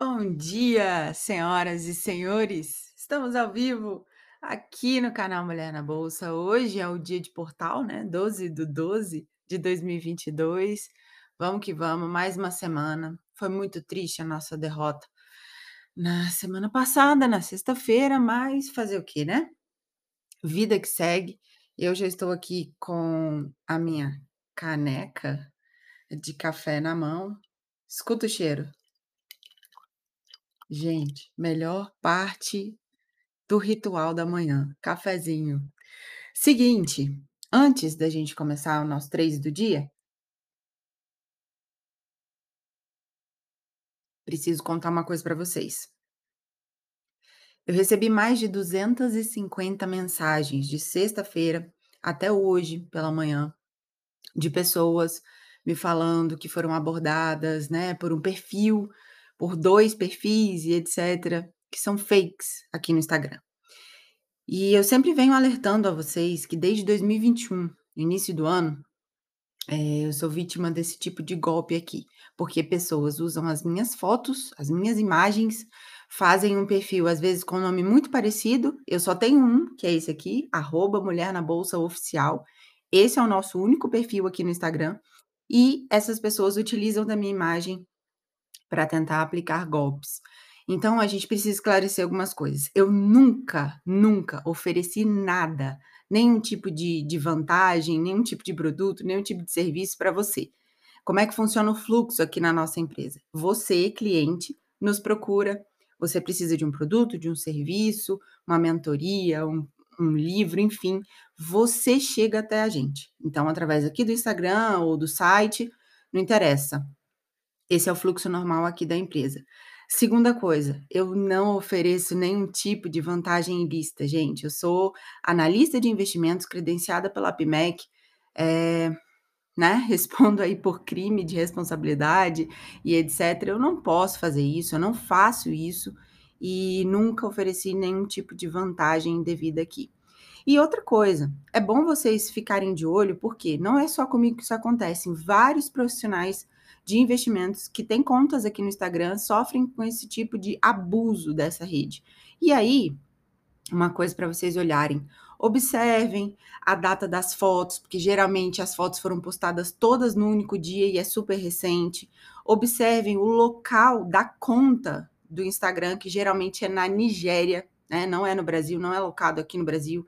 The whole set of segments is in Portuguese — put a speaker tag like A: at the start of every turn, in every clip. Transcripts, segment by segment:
A: Bom dia, senhoras e senhores! Estamos ao vivo aqui no canal Mulher na Bolsa. Hoje é o dia de portal, né? 12 do 12 de 2022. Vamos que vamos, mais uma semana. Foi muito triste a nossa derrota na semana passada, na sexta-feira, mas fazer o quê, né? Vida que segue. Eu já estou aqui com a minha caneca de café na mão. Escuta o cheiro. Gente, melhor parte do ritual da manhã, cafezinho. Seguinte, antes da gente começar o nosso 3 do dia preciso contar uma coisa para vocês. Eu recebi mais de 250 mensagens de sexta-feira até hoje pela manhã, de pessoas me falando que foram abordadas, né, por um perfil, por 2 perfis e etc, que são fakes aqui no Instagram. E eu sempre venho alertando a vocês que desde 2021, início do ano, eh, eu sou vítima desse tipo de golpe aqui, porque pessoas usam as minhas fotos, as minhas imagens, fazem um perfil, às vezes, com um nome muito parecido, eu só tenho um, que é esse aqui, arroba Mulher na Bolsa Oficial. Esse é o nosso único perfil aqui no Instagram, e essas pessoas utilizam da minha imagem para tentar aplicar golpes. Então a gente precisa esclarecer algumas coisas. Eu nunca, nunca ofereci nada, nenhum tipo de de vantagem, nenhum tipo de produto, nenhum tipo de serviço para você. Como é que funciona o fluxo aqui na nossa empresa? Você, cliente, nos procura, você precisa de um produto, de um serviço, uma mentoria, um um livro, enfim, você chega até a gente. Então, através aqui do Instagram ou do site, não interessa. Esse é o fluxo normal aqui da empresa. Segunda coisa, eu não ofereço nenhum tipo de vantagem ilícita, gente. Eu sou analista de investimentos credenciada pela APIMEC, eh, né, respondo aí por crime de responsabilidade e etc. Eu não posso fazer isso, eu não faço isso e nunca ofereci nenhum tipo de vantagem indevida aqui. E outra coisa, é bom vocês ficarem de olho, porque não é só comigo que isso acontece, vários profissionais de investimentos que têm contas aqui no Instagram sofrem com esse tipo de abuso dessa rede. E aí, uma coisa para vocês olharem, observem a data das fotos, porque geralmente as fotos foram postadas todas no único dia e é super recente. Observem o local da conta do Instagram, que geralmente é na Nigéria, né, não é no Brasil, não é locado aqui no Brasil.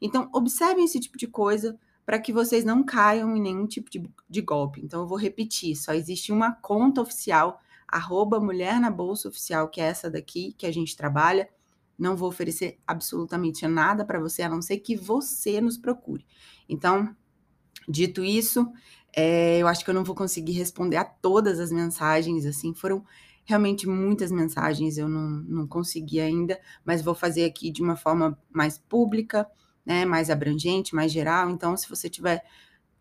A: Então, observem esse tipo de coisa para que vocês não caiam em nenhum tipo de de golpe. Então eu vou repetir, só existe uma conta oficial, arroba Mulher na Bolsa Oficial, que é essa daqui que a gente trabalha. Não vou oferecer absolutamente nada para você, a não ser que você nos procure. Então, dito isso, eh, eu acho que eu não vou conseguir responder a todas as mensagens, assim, foram realmente muitas mensagens, eu não não consegui ainda, mas vou fazer aqui de uma forma mais pública, né, mais abrangente, mais geral. Então, se você tiver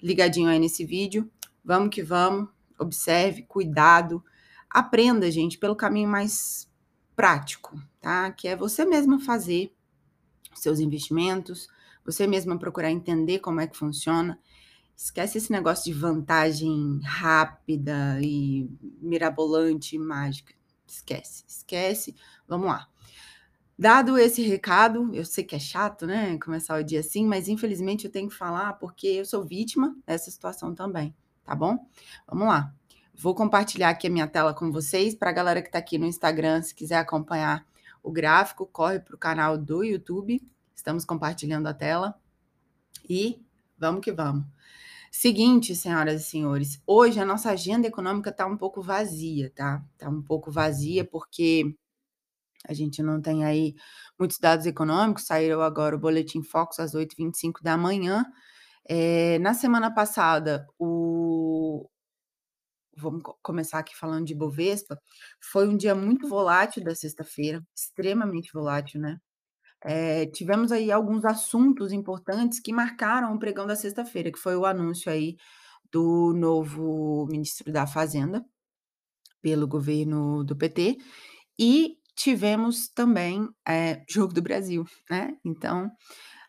A: ligadinho aí nesse vídeo, vamos que vamos, observe, cuidado, aprenda, gente, pelo caminho mais prático, tá? Que é você mesma fazer seus investimentos, você mesma procurar entender como é que funciona. Esquece esse negócio de vantagem rápida e mirabolante e mágica. Esquece, esquece. Vamos lá. Dado esse recado, eu sei que é chato, né, começar o dia assim, mas infelizmente eu tenho que falar, porque eu sou vítima dessa situação também, tá bom? Vamos lá. Vou compartilhar aqui a minha tela com vocês, pra galera que tá aqui no Instagram, se quiser acompanhar o gráfico, corre para o canal do YouTube, estamos compartilhando a tela. E vamos que vamos. Seguinte, senhoras e senhores, hoje a nossa agenda econômica tá um pouco vazia, tá? Tá um pouco vazia, porque a gente não tem aí muitos dados econômicos, saiu agora o boletim Focus às 8h25. Eh, na semana passada, o vamos co começar aqui falando de Ibovespa, foi um dia muito volátil da sexta-feira, extremamente volátil, né. Eh, tivemos aí alguns assuntos importantes que marcaram o pregão da sexta-feira, que foi o anúncio aí do novo ministro da Fazenda, pelo governo do PT, e tivemos também, eh, Jogo do Brasil, né. Então,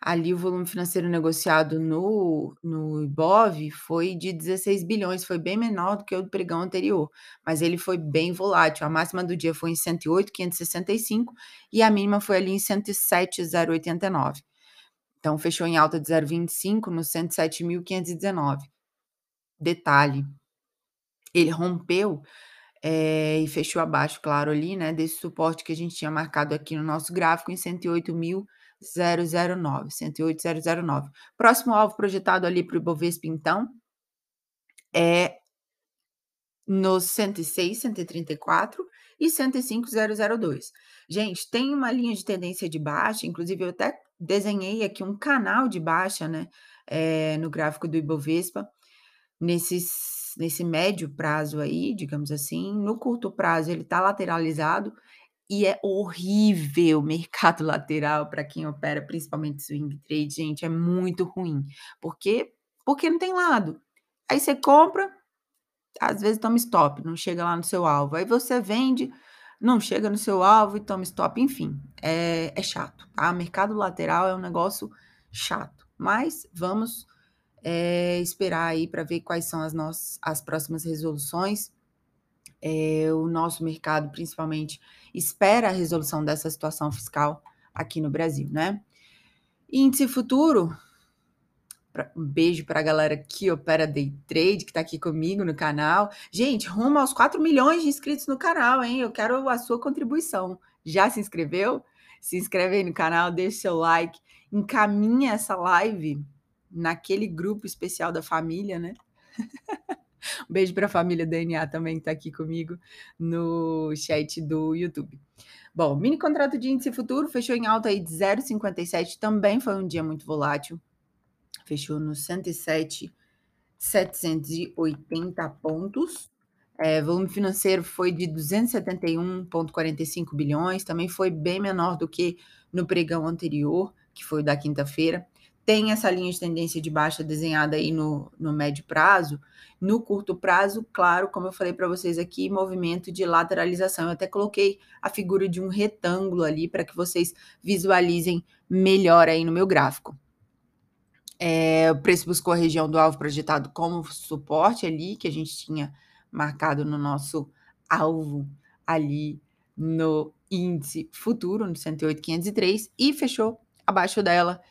A: ali o volume financeiro negociado no no Ibov foi de 16.000.000.000, foi bem menor do que o do pregão anterior, mas ele foi bem volátil, a máxima do dia foi em 108.565 e a mínima foi ali em 107.089. Então fechou em alta de 0,25 no 107.519. Detalhe, ele rompeu, eh, e fechou abaixo, claro, ali, né, desse suporte que a gente tinha marcado aqui no nosso gráfico em 108.009, 108.009. Próximo alvo projetado ali para o Ibovespa então é nos 106, 134 e 105.002. Gente, tem uma linha de tendência de baixa, inclusive eu até desenhei aqui um canal de baixa, né, eh, no gráfico do Ibovespa, nesses nesse médio prazo aí, digamos assim, no curto prazo ele tá lateralizado e é horrível mercado lateral para quem opera principalmente swing trade, gente, é muito ruim. Por quê? Porque não tem lado. Aí você compra, às vezes toma stop, não chega lá no seu alvo, aí você vende, não chega no seu alvo e toma stop, enfim, é é chato, tá. Mercado lateral é um negócio chato, mas vamos, eh, esperar aí para ver quais são as nossas as próximas resoluções. Eh, o nosso mercado principalmente espera a resolução dessa situação fiscal aqui no Brasil, né. Índice futuro, um beijo pra galera que opera day trade, que tá aqui comigo no canal. Gente, rumo aos 4.000.000 de inscritos no canal, hein, eu quero a sua contribuição. Já se inscreveu? Se inscreve aí no canal, deixa seu like, encaminha essa live naquele grupo especial da família, né. Um beijo pra família DNA também que tá aqui comigo no chat do YouTube. Bom, mini contrato de índice futuro fechou em alta aí de 0,57, também foi um dia muito volátil, fechou no 107.780 pontos. Eh, volume financeiro foi de 271.45 bilhões, também foi bem menor do que no pregão anterior, que foi o da quinta-feira. Tem essa linha de tendência de baixa desenhada aí no no médio prazo. No curto prazo, claro, como eu falei para vocês aqui, movimento de lateralização. Eu até coloquei a figura de um retângulo ali para que vocês visualizem melhor aí no meu gráfico. Eh, o preço buscou a região do alvo projetado como suporte ali, que a gente tinha marcado no nosso alvo ali no índice futuro, no 108.503 e fechou abaixo dela.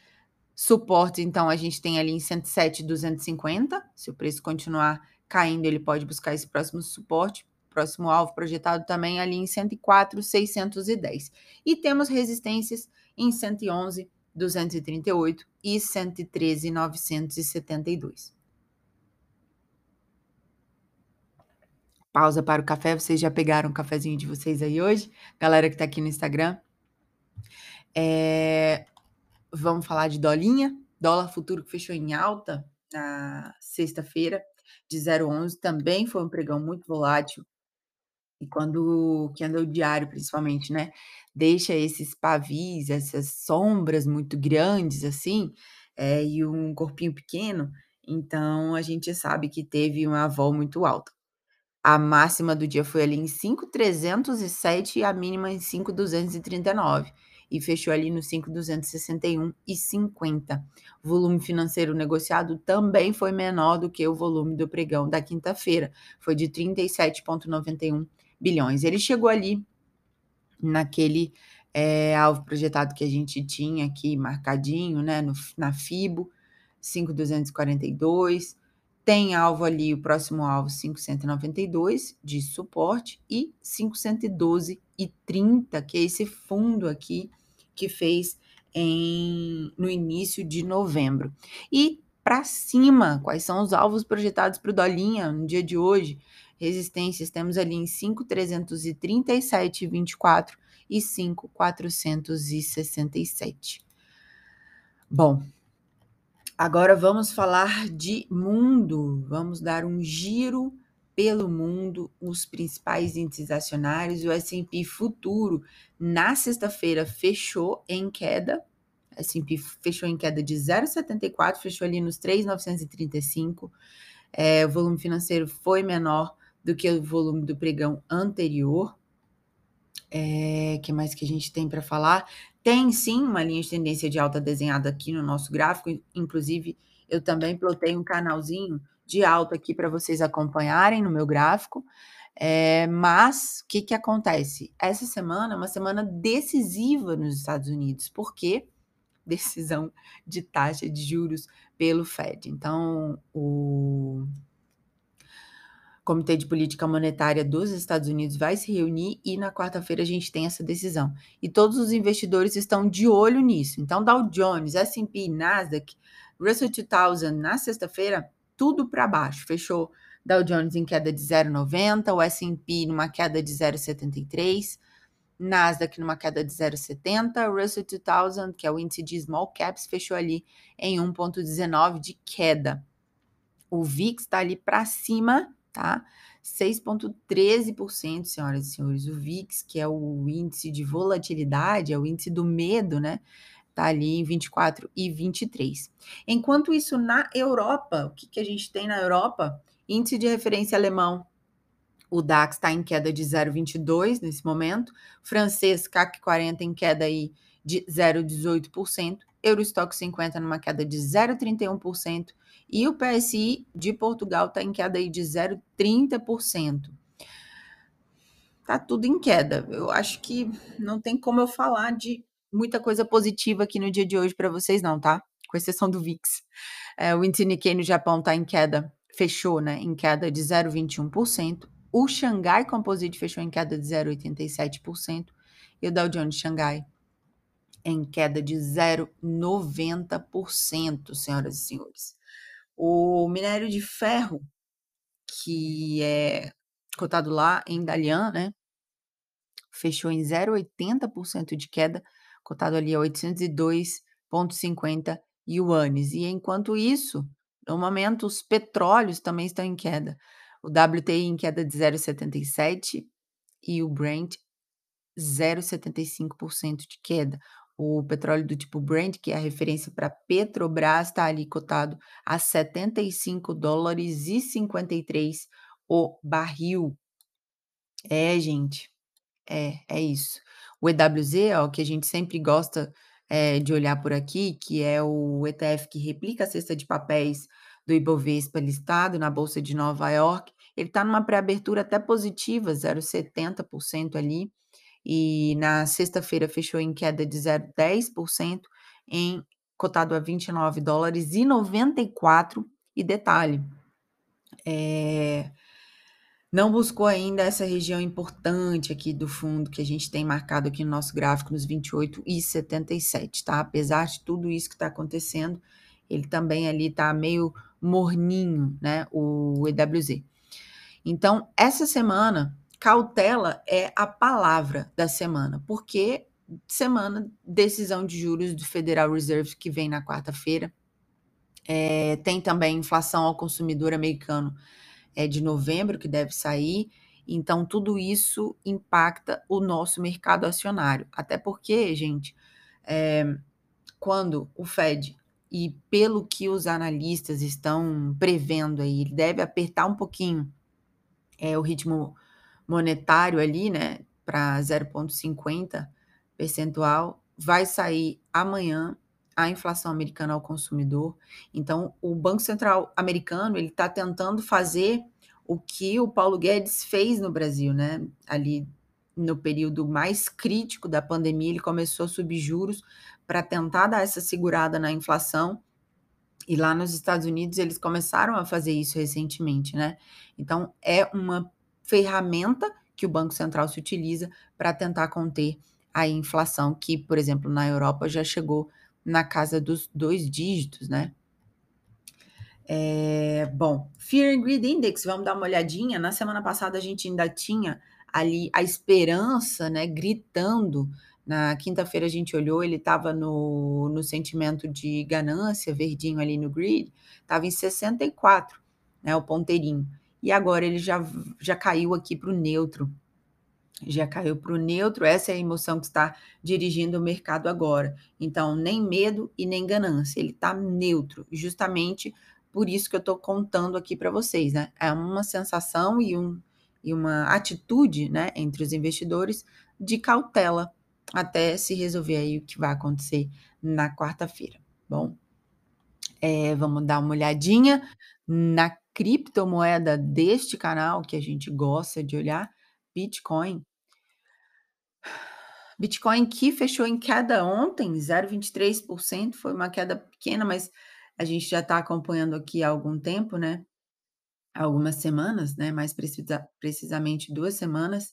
A: Suporte, então, a gente tem ali em 107.250, se o preço continuar caindo, ele pode buscar esse próximo suporte. Próximo alvo projetado também ali em 104.610. E temos resistências em 111.238 e 113.972. Pausa para o café, vocês já pegaram o cafezinho de vocês aí hoje? Galera que tá aqui no Instagram. Eh, vamos falar de dolinha, dólar futuro que fechou em alta na sexta-feira, de 0,11, também foi um pregão muito volátil. E quando o candle diário principalmente, né, deixa esses pavis, essas sombras muito grandes, assim, eh, e um corpinho pequeno, então a gente sabe que teve uma vol muito alta. A máxima do dia foi ali em 5.307 e a mínima em 5.239 e fechou ali no 5.261,50. Volume financeiro negociado também foi menor do que o volume do pregão da quinta-feira, foi de 37.91 bilhões. Ele chegou ali naquele, eh, alvo projetado que a gente tinha aqui marcadinho, né, no na FIBO, 5.242. Tem alvo ali, o próximo alvo 5.192 de suporte e 5.112,30, que é esse fundo aqui que fez em no início de novembro. E para cima, quais são os alvos projetados para o dolinha no dia de hoje? Resistências temos ali em 5.337,24 e 5.467. Bom, agora vamos falar de mundo, vamos dar um giro pelo mundo, os principais índices acionários, o S&P futuro na sexta-feira fechou em queda, S&P fechou em queda de 0,74, fechou ali nos 3.935, eh, o volume financeiro foi menor do que o volume do pregão anterior. Eh, que mais que a gente tem para falar? Tem sim uma linha de tendência de alta desenhada aqui no nosso gráfico, inclusive eu também plotei um canalzinho de alta aqui para vocês acompanharem no meu gráfico. É, mas o que, que acontece? Essa semana é uma semana decisiva nos Estados Unidos, porque decisão de taxa de juros pelo Fed. Então, o Comitê de Política Monetária dos Estados Unidos vai se reunir e na quarta-feira a gente tem essa decisão. E todos os investidores estão de olho nisso. Então, Dow Jones, S&P, Nasdaq, Russell 2000 na sexta-feira, tudo para baixo. Fechou Dow Jones em queda de 0,90, o S&P numa queda de 0,73, Nasdaq numa queda de 0,70, Russell 2000, que é o índice de small caps, fechou ali em 1,19 de queda. O VIX está ali para cima tá? 6,13%, senhoras e senhores. O VIX, que é o índice de volatilidade, é o índice do medo, né? Tá ali em 24 e 23. Enquanto isso, na Europa, o que, que a gente tem na Europa? Índice de referência alemão. O DAX está em queda de 0,22 nesse momento. Francês, CAC 40 em queda aí de 0,18%. Eurostock 50 numa queda de 0,31%. E o PSI de Portugal está em queda aí de 0,30%. Tá tudo em queda. Eu acho que não tem como eu falar de muita coisa positiva aqui no dia de hoje para vocês, não, tá? Com exceção do VIX. É, o índice Nikkei no Japão está em queda, fechou, né? Em queda de 0,21%. O Xangai Composite fechou em queda de 0,87%. E o Dow Jones Xangai em queda de 0,90%, senhoras e senhores. O minério de ferro, que é cotado lá em Dalian, né? Fechou em 0,80% de queda, cotado ali a 802,50 yuanes. E enquanto isso, no momento, os petróleos também estão em queda. O WTI em queda de 0,77 e o Brent 0,75% de queda. O petróleo do tipo Brent, que é a referência para Petrobras, está ali cotado a 75 dólares e 53 o barril. É, gente, é, é isso. O EWZ, ó, que a gente sempre gosta é, de olhar por aqui, que é o ETF que replica a cesta de papéis do Ibovespa listado na Bolsa de Nova York, ele está numa pré-abertura até positiva, 0,70% ali e na sexta-feira fechou em queda de 0,10%, em cotado a 29 dólares e 94. E detalhe, é, não buscou ainda essa região importante aqui do fundo que a gente tem marcado aqui no nosso gráfico nos 28 e 77, tá? Apesar de tudo isso que está acontecendo, ele também ali tá meio morninho, né? O EWZ. Então, essa semana cautela é a palavra da semana, porque semana decisão de juros do Federal Reserve que vem na quarta-feira. É, tem também inflação ao consumidor americano é, de novembro que deve sair. Então, tudo isso impacta o nosso mercado acionário. Até porque, gente, é, quando o Fed, e pelo que os analistas estão prevendo aí, ele deve apertar um pouquinho é, o ritmo monetário ali, né, para 0,50 percentual, vai sair amanhã a inflação americana ao consumidor. Então, o Banco Central americano ele está tentando fazer o que o Paulo Guedes fez no Brasil, né? Ali no período mais crítico da pandemia, ele começou a subir juros para tentar dar essa segurada na inflação. E lá nos Estados Unidos eles começaram a fazer isso recentemente, né? Então é uma ferramenta que o Banco Central se utiliza para tentar conter a inflação, que, por exemplo, na Europa já chegou na casa dos dois dígitos, né? É, bom, Fear and Greed Index, vamos dar uma olhadinha. Na semana passada a gente ainda tinha ali a esperança, né, gritando. Na quinta-feira a gente olhou, ele estava no, no sentimento de ganância, verdinho ali no grid, estava em 64, né, o ponteirinho e agora ele já, já caiu aqui para o neutro. Já caiu para o neutro, essa é a emoção que está dirigindo o mercado agora. Então, nem medo e nem ganância, ele está neutro, justamente por isso que eu estou contando aqui para vocês, né? É uma sensação e, um, e uma atitude, né, entre os investidores de cautela, até se resolver aí o que vai acontecer na quarta-feira, bom? É, vamos dar uma olhadinha na criptomoeda deste canal que a gente gosta de olhar, Bitcoin. Bitcoin que fechou em queda ontem, 0,23%, foi uma queda pequena, mas a gente já está acompanhando aqui há algum tempo, né? Algumas semanas, né? Mais precisa, precisamente duas semanas.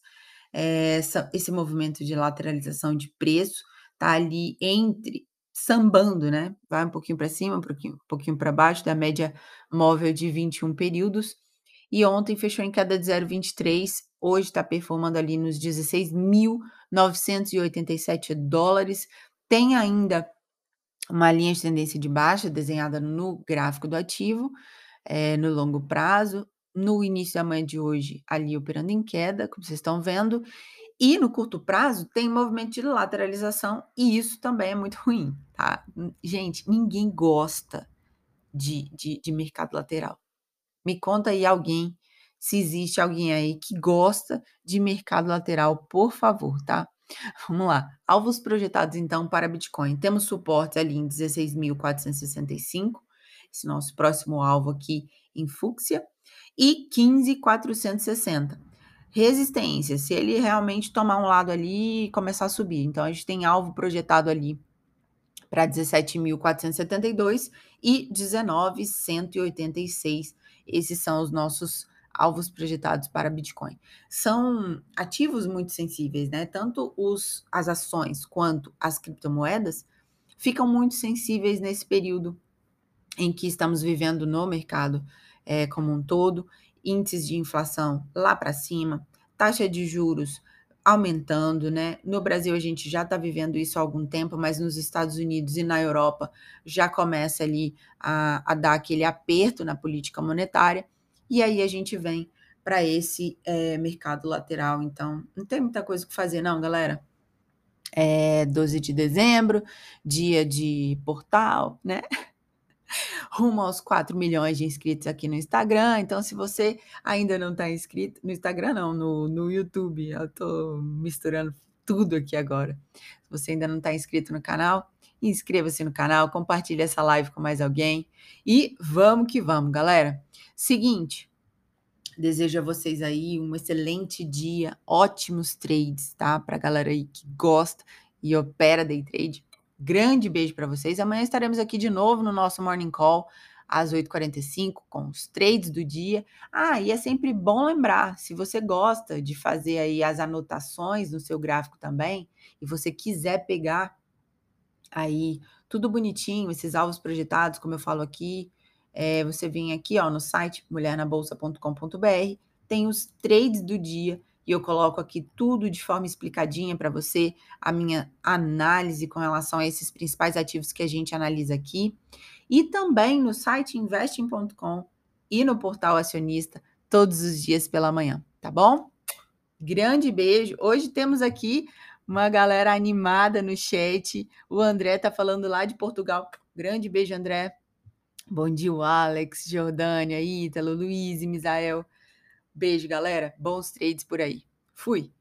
A: É, essa, esse movimento de lateralização de preço tá ali entre sambando, né? Vai um pouquinho para cima, um pouquinho, um pouquinho para baixo da média móvel de 21 períodos. E ontem fechou em queda de 0,23, hoje está performando ali nos 16.987 dólares. Tem ainda uma linha de tendência de baixa desenhada no gráfico do ativo, é, no longo prazo. No início da manhã de hoje, ali operando em queda, como vocês estão vendo. E no curto prazo tem movimento de lateralização e isso também é muito ruim, tá? Gente, ninguém gosta de, de, de mercado lateral. Me conta aí alguém, se existe alguém aí que gosta de mercado lateral, por favor, tá? Vamos lá. Alvos projetados então para Bitcoin. Temos suporte ali em 16.465, esse nosso próximo alvo aqui em fúcsia, e 15.460 resistência, se ele realmente tomar um lado ali e começar a subir. Então, a gente tem alvo projetado ali para 17.472 e 19.186. Esses são os nossos alvos projetados para Bitcoin. São ativos muito sensíveis, né? Tanto os, as ações quanto as criptomoedas ficam muito sensíveis nesse período em que estamos vivendo no mercado é, como um todo índices de inflação lá para cima, taxa de juros aumentando, né? No Brasil a gente já está vivendo isso há algum tempo, mas nos Estados Unidos e na Europa já começa ali a, a dar aquele aperto na política monetária, e aí a gente vem para esse é, mercado lateral. Então, não tem muita coisa que fazer, não, galera. É 12 de dezembro, dia de portal, né? rumo aos 4 milhões de inscritos aqui no Instagram. Então, se você ainda não está inscrito, no Instagram não, no, no YouTube, eu estou misturando tudo aqui agora. Se você ainda não está inscrito no canal, inscreva-se no canal, compartilhe essa live com mais alguém e vamos que vamos, galera. Seguinte, desejo a vocês aí um excelente dia, ótimos trades, tá? Para galera aí que gosta e opera day trade. Grande beijo para vocês. Amanhã estaremos aqui de novo no nosso Morning Call às 8h45 com os trades do dia. Ah, e é sempre bom lembrar, se você gosta de fazer aí as anotações no seu gráfico também, e você quiser pegar aí tudo bonitinho, esses alvos projetados, como eu falo aqui, é, você vem aqui ó, no site mulhernabolsa.com.br, tem os trades do dia e eu coloco aqui tudo de forma explicadinha para você, a minha análise com relação a esses principais ativos que a gente analisa aqui. E também no site investing.com e no portal acionista todos os dias pela manhã, tá bom? Grande beijo. Hoje temos aqui uma galera animada no chat. O André tá falando lá de Portugal. Grande beijo, André. Bom dia, Alex, Jordânia, Ítalo, Luiz e Misael. Beijo, galera. Bons trades por aí. Fui.